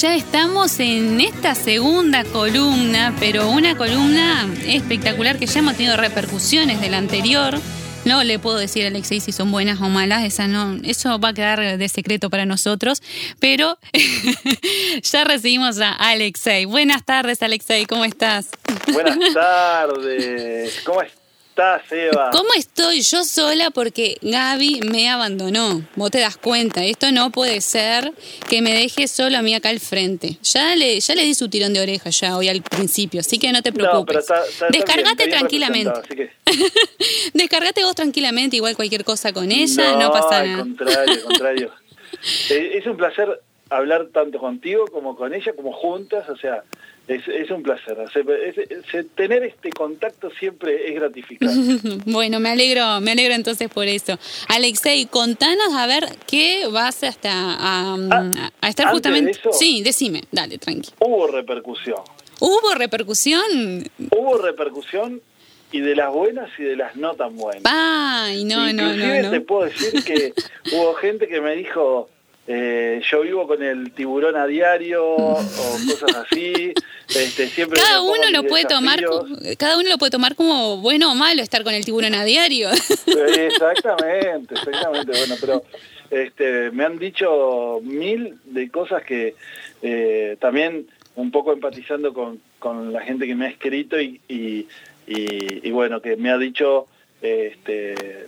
ya estamos en esta segunda columna, pero una columna espectacular que ya hemos tenido repercusiones de la anterior. No le puedo decir a Alexei si son buenas o malas, esa no, eso va a quedar de secreto para nosotros, pero ya recibimos a Alexei. Buenas tardes, Alexei, ¿cómo estás? Buenas tardes, ¿cómo estás? Eva? ¿Cómo estoy yo sola porque Gaby me abandonó? Vos te das cuenta, esto no puede ser que me deje solo a mí acá al frente. Ya le, ya le di su tirón de oreja ya hoy al principio, así que no te preocupes. Descargate tranquilamente. Descargate vos tranquilamente, igual cualquier cosa con ella, no, pasa nada. Al contrario, al contrario. Eh, es un placer hablar tanto contigo como con ella, como juntas, o sea, es, un placer. tener este contacto siempre es gratificante. bueno, me alegro, me alegro entonces por eso. Alexei, contanos a ver qué vas hasta a, ah, a estar justamente. sí, decime, dale, tranqui. Hubo repercusión. ¿Hubo repercusión? Hubo repercusión y de las buenas y de las no tan buenas. Ay, no, no, no, no. te puedo decir que hubo gente que me dijo, eh, yo vivo con el tiburón a diario o cosas así. Este, siempre cada uno lo puede tomar, cada uno lo puede tomar como bueno o malo estar con el tiburón a diario. Exactamente, exactamente. Bueno, pero este, me han dicho mil de cosas que eh, también un poco empatizando con, con, la gente que me ha escrito y, y, y, bueno, que me ha dicho este,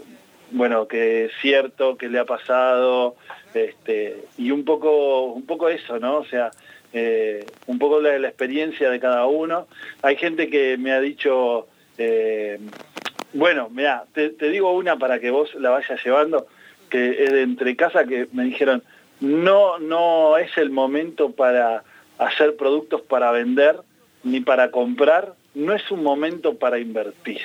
bueno, que es cierto, que le ha pasado, este, y un poco, un poco eso, ¿no? O sea, eh, un poco la, la, experiencia de cada uno. Hay gente que me ha dicho, eh, bueno, mira, te, digo una para que vos la vayas llevando, que es de entre casa que me dijeron, no, no es el momento para hacer productos para vender ni para comprar, no es un momento para invertir.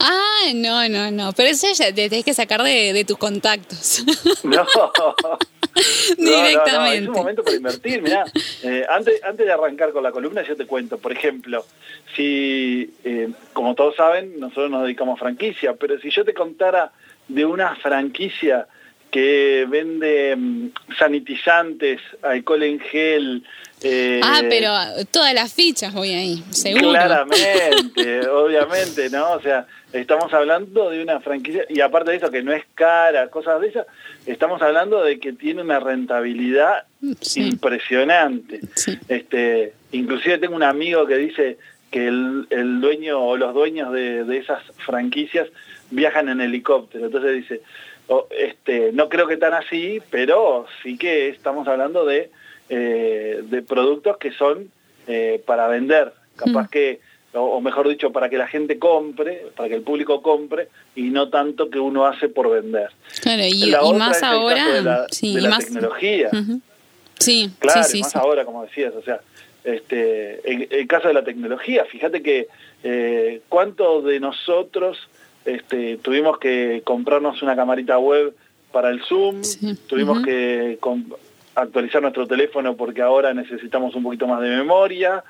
Ah, no, no, no. Pero eso ya te tienes que sacar de, tus contactos. No. Directamente. No, no, es un momento para invertir. Mirá, eh, antes, antes de arrancar con la columna, yo te cuento, por ejemplo, si, eh, como todos saben, nosotros nos dedicamos a franquicia, pero si yo te contara de una franquicia que vende mm, sanitizantes, alcohol en gel. Eh, ah, pero todas las fichas voy ahí, seguro. Claramente, obviamente, ¿no? O sea, estamos hablando de una franquicia, y aparte de eso, que no es cara, cosas de esas, estamos hablando de que tiene una rentabilidad impresionante. Este, inclusive tengo un amigo que dice que el, dueño o los dueños de, de esas franquicias viajan en helicóptero. Entonces dice, este, no creo que tan así, pero sí que estamos hablando de, eh, de productos que son eh, para vender, capaz mm. que, o, mejor dicho, para que la gente compre, para que el público compre, y no tanto que uno hace por vender. Claro, y, más ahora, de la, más... tecnología. Sí, claro, sí, más ahora, como decías, o sea, este, en el caso de la tecnología, fíjate que eh, cuántos de nosotros este, tuvimos que comprarnos una camarita web para el Zoom, tuvimos que actualizar nuestro teléfono porque ahora necesitamos un poquito más de memoria,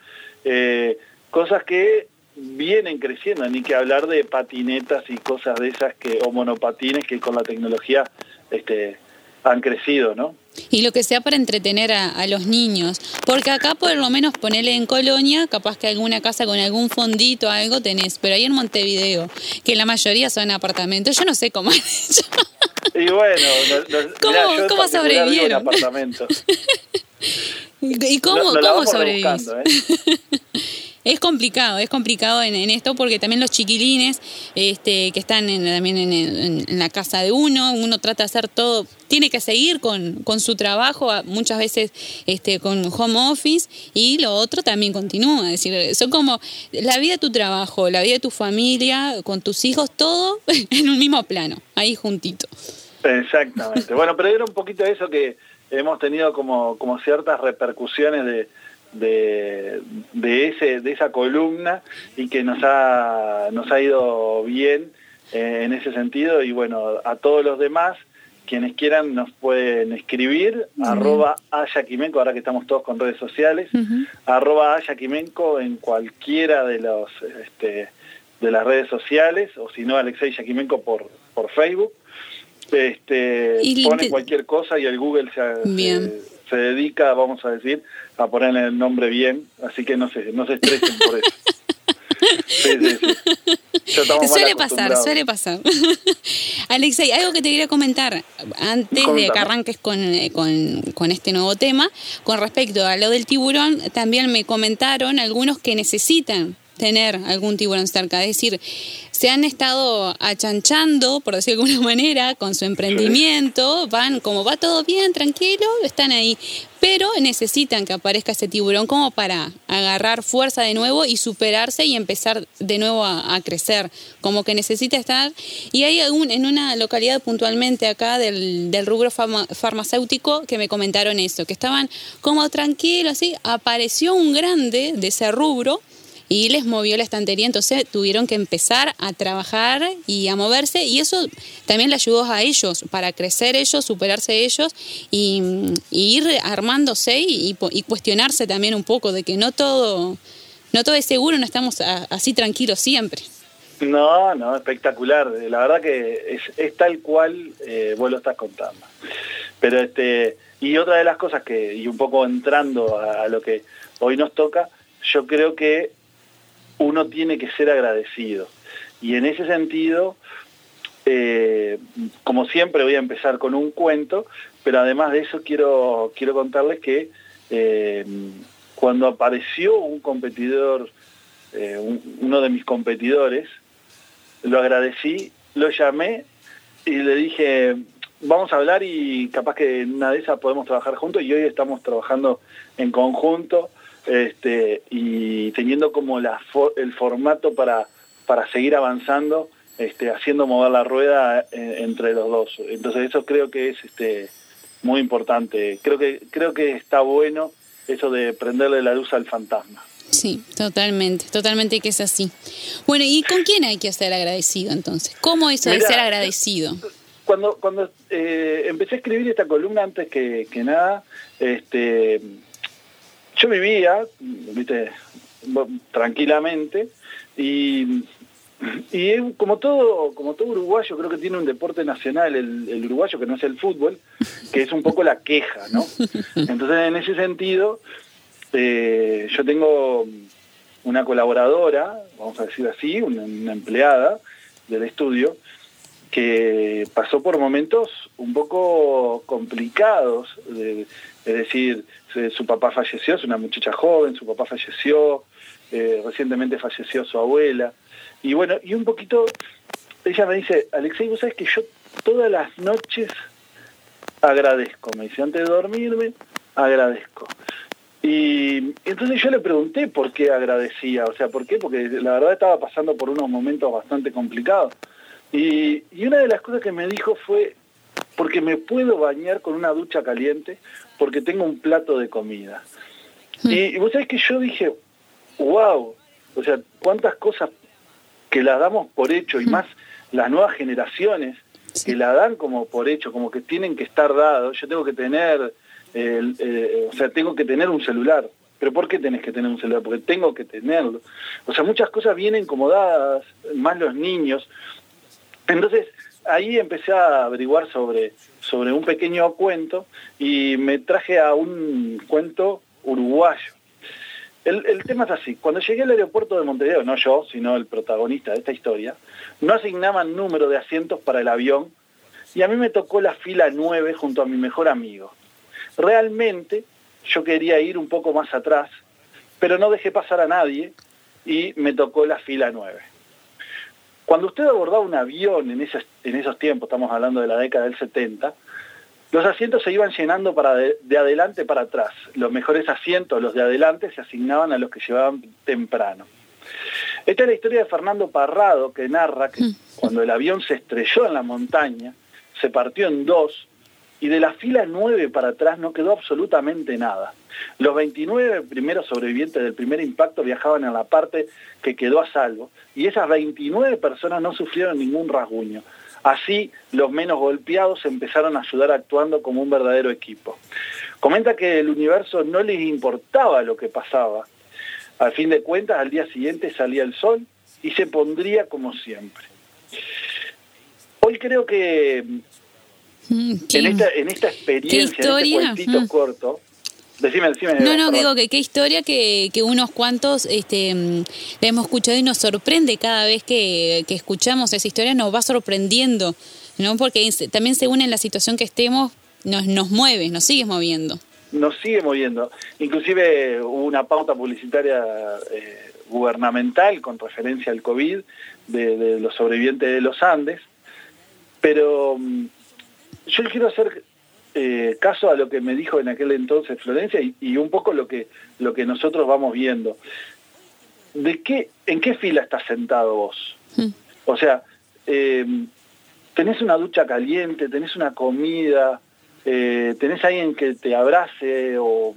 eh, cosas que vienen creciendo, ni que hablar de patinetas y cosas de esas que, o monopatines que con la tecnología este, han crecido, ¿no? Y lo que sea para entretener a, los niños. Porque acá por lo menos ponerle en Colonia, capaz que alguna casa con algún fondito, algo tenés. Pero ahí en Montevideo, que la mayoría son apartamentos, yo no sé cómo han hecho. Y bueno, ¿cómo, ¿cómo sobrevivieron? ¿Y cómo, cómo sobrevivís? ¿eh? es complicado, es complicado en, esto porque también los chiquilines este, que están en, también en, la casa de uno, uno trata de hacer todo, tiene que seguir con, su trabajo, muchas veces este, con home office, y lo otro también continúa. Es decir, son como la vida de tu trabajo, la vida de tu familia, con tus hijos, todo en un mismo plano, ahí juntito. Exactamente. Bueno, pero era un poquito eso que hemos tenido como, como ciertas repercusiones de de, de, ese, de esa columna y que nos ha, nos ha ido bien eh, en ese sentido y bueno, a todos los demás, quienes quieran nos pueden escribir, arroba ayaquimenco, ahora que estamos todos con redes sociales, arroba ayaquimenco en cualquiera de los este, de las redes sociales, o si no, Alexei Yaquimenco por, por Facebook. Este, pone cualquier cosa y el Google se, se, dedica, vamos a decir, a ponerle el nombre bien, así que no se, no se estresen por eso. suele pasar, suele pasar. Alexei, algo que te quería comentar antes de que arranques con, eh, con, con, este nuevo tema, con respecto a lo del tiburón, también me comentaron algunos que necesitan tener algún tiburón cerca. Es decir, se han estado achanchando, por decir de alguna manera, con su emprendimiento, van como va todo bien, tranquilo, están ahí. Pero necesitan que aparezca ese tiburón como para agarrar fuerza de nuevo y superarse y empezar de nuevo a, crecer. Como que necesita estar. Y hay algún, en una localidad puntualmente acá del, del rubro farmacéutico que me comentaron eso, que estaban como tranquilos, así. Apareció un grande de ese rubro y les movió la estantería, entonces tuvieron que empezar a trabajar y a moverse y eso también le ayudó a ellos para crecer ellos, superarse ellos y, ir armándose y, cuestionarse también un poco de que no todo, no todo es seguro, no estamos así tranquilos siempre. No, no, espectacular. La verdad que es, tal cual eh, vos lo estás contando. Pero este, y otra de las cosas que, y un poco entrando a lo que hoy nos toca, yo creo que uno tiene que ser agradecido. Y en ese sentido, eh, como siempre voy a empezar con un cuento, pero además de eso quiero, quiero contarles que eh, cuando apareció un competidor, eh, uno de mis competidores, lo agradecí, lo llamé y le dije, vamos a hablar y capaz que en una de esas podemos trabajar juntos y hoy estamos trabajando en conjunto este, y teniendo como la, el formato para, para seguir avanzando, este, haciendo mover la rueda eh, entre los dos. Entonces eso creo que es este, muy importante. Creo que, creo que está bueno eso de prenderle la luz al fantasma. Sí, totalmente, totalmente que es así. Bueno, ¿y con quién hay que ser agradecido entonces? ¿Cómo eso de ser agradecido? Cuando, cuando eh, empecé a escribir esta columna, antes que, que nada, este, yo vivía, viste, tranquilamente y, y como todo como todo uruguayo creo que tiene un deporte nacional el, uruguayo que no es el fútbol que es un poco la queja no entonces en ese sentido eh, yo tengo una colaboradora vamos a decir así una, empleada del estudio que pasó por momentos un poco complicados es decir su papá falleció, es una muchacha joven, su papá falleció, eh, recientemente falleció su abuela. Y bueno, y un poquito, ella me dice, Alexei, vos sabes que yo todas las noches agradezco, me dice, antes de dormirme, agradezco. Y entonces yo le pregunté por qué agradecía, o sea, ¿por qué? Porque la verdad estaba pasando por unos momentos bastante complicados. Y, y una de las cosas que me dijo fue, porque me puedo bañar con una ducha caliente, porque tengo un plato de comida. Hmm. Y, vos sabés que yo dije, wow, o sea, cuántas cosas que las damos por hecho y hmm. más las nuevas generaciones que la dan como por hecho, como que tienen que estar dados. Yo tengo que tener, eh, o sea, tengo que tener un celular. ¿Pero por qué tenés que tener un celular? Porque tengo que tenerlo. O sea, muchas cosas vienen como dadas, más los niños. Entonces, ahí empecé a averiguar sobre, sobre un pequeño cuento y me traje a un cuento uruguayo. El, tema es así, cuando llegué al aeropuerto de Montevideo, no yo, sino el protagonista de esta historia, no asignaban número de asientos para el avión y a mí me tocó la fila 9 junto a mi mejor amigo. Realmente yo quería ir un poco más atrás, pero no dejé pasar a nadie y me tocó la fila 9. Cuando usted abordaba un avión en esos, en esos tiempos, estamos hablando de la década del 70, los asientos se iban llenando para de, adelante para atrás. Los mejores asientos, los de adelante, se asignaban a los que llevaban temprano. Esta es la historia de Fernando Parrado, que narra que mm. cuando el avión se estrelló en la montaña, se partió en dos y de la fila 9 para atrás no quedó absolutamente nada. Los 29 primeros sobrevivientes del primer impacto viajaban en la parte que quedó a salvo y esas 29 personas no sufrieron ningún rasguño. Así, los menos golpeados empezaron a ayudar actuando como un verdadero equipo. Comenta que el universo no les importaba lo que pasaba. Al fin de cuentas, al día siguiente salía el sol y se pondría como siempre. Hoy creo que en, esta, en esta experiencia, en este cuentito mm. corto, Decime, decime. No, no, digo que qué historia que, que unos cuantos este, mm, la hemos escuchado y nos sorprende cada vez que, que, escuchamos esa historia, nos va sorprendiendo, ¿no? Porque también según en la situación que estemos, nos, nos mueve, nos sigue moviendo. Nos sigue moviendo. Inclusive hubo una pauta publicitaria eh, gubernamental con referencia al COVID de, de los sobrevivientes de los Andes, pero mm, yo quiero hacer eh, caso a lo que me dijo en aquel entonces Florencia y, un poco lo que, lo que nosotros vamos viendo. ¿De qué, ¿En qué fila estás sentado vos? Hmm. O sea, eh, tenés una ducha caliente, tenés una comida, eh, tenés alguien que te abrace o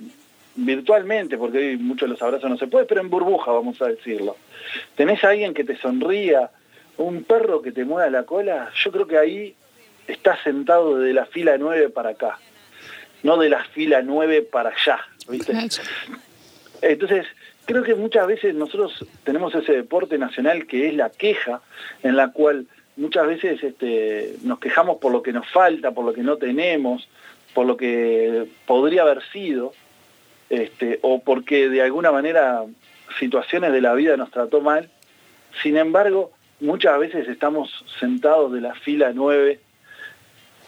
virtualmente, porque hoy muchos de los abrazos no se puede, pero en burbuja, vamos a decirlo. Tenés alguien que te sonría, un perro que te mueva la cola, yo creo que ahí está sentado de la fila 9 para acá, no de la fila 9 para allá, ¿viste? Entonces, creo que muchas veces nosotros tenemos ese deporte nacional que es la queja, en la cual muchas veces este, nos quejamos por lo que nos falta, por lo que no tenemos, por lo que podría haber sido, este, o porque de alguna manera situaciones de la vida nos trató mal. Sin embargo, muchas veces estamos sentados de la fila 9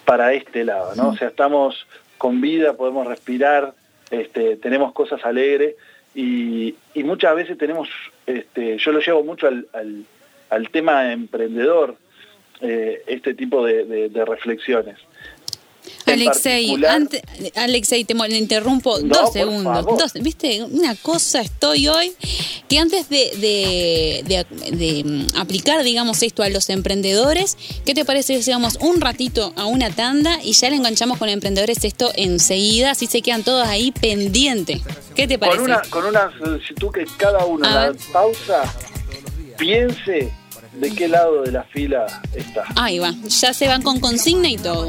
para este lado, ¿no? O sea, estamos con vida, podemos respirar, este, tenemos cosas alegres y, muchas veces tenemos, este, yo lo llevo mucho al, al, tema emprendedor, eh, este tipo de reflexiones. Alexei, Alexei, te interrumpo dos segundos. Dos, ¿Viste? Una cosa estoy hoy que antes de, de, mm, aplicar, digamos, esto a los emprendedores, ¿qué te parece si hacemos un ratito a una tanda y ya le enganchamos con emprendedores esto enseguida, así se quedan todos ahí pendientes? ¿Qué te parece? Con una, con una tú que cada uno, la pausa, piense de qué lado de la fila está. Ahí va, ya se van con consigna y todo.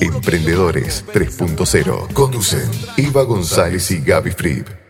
Emprendedores 3.0 conducen Eva González y Gaby Fripp.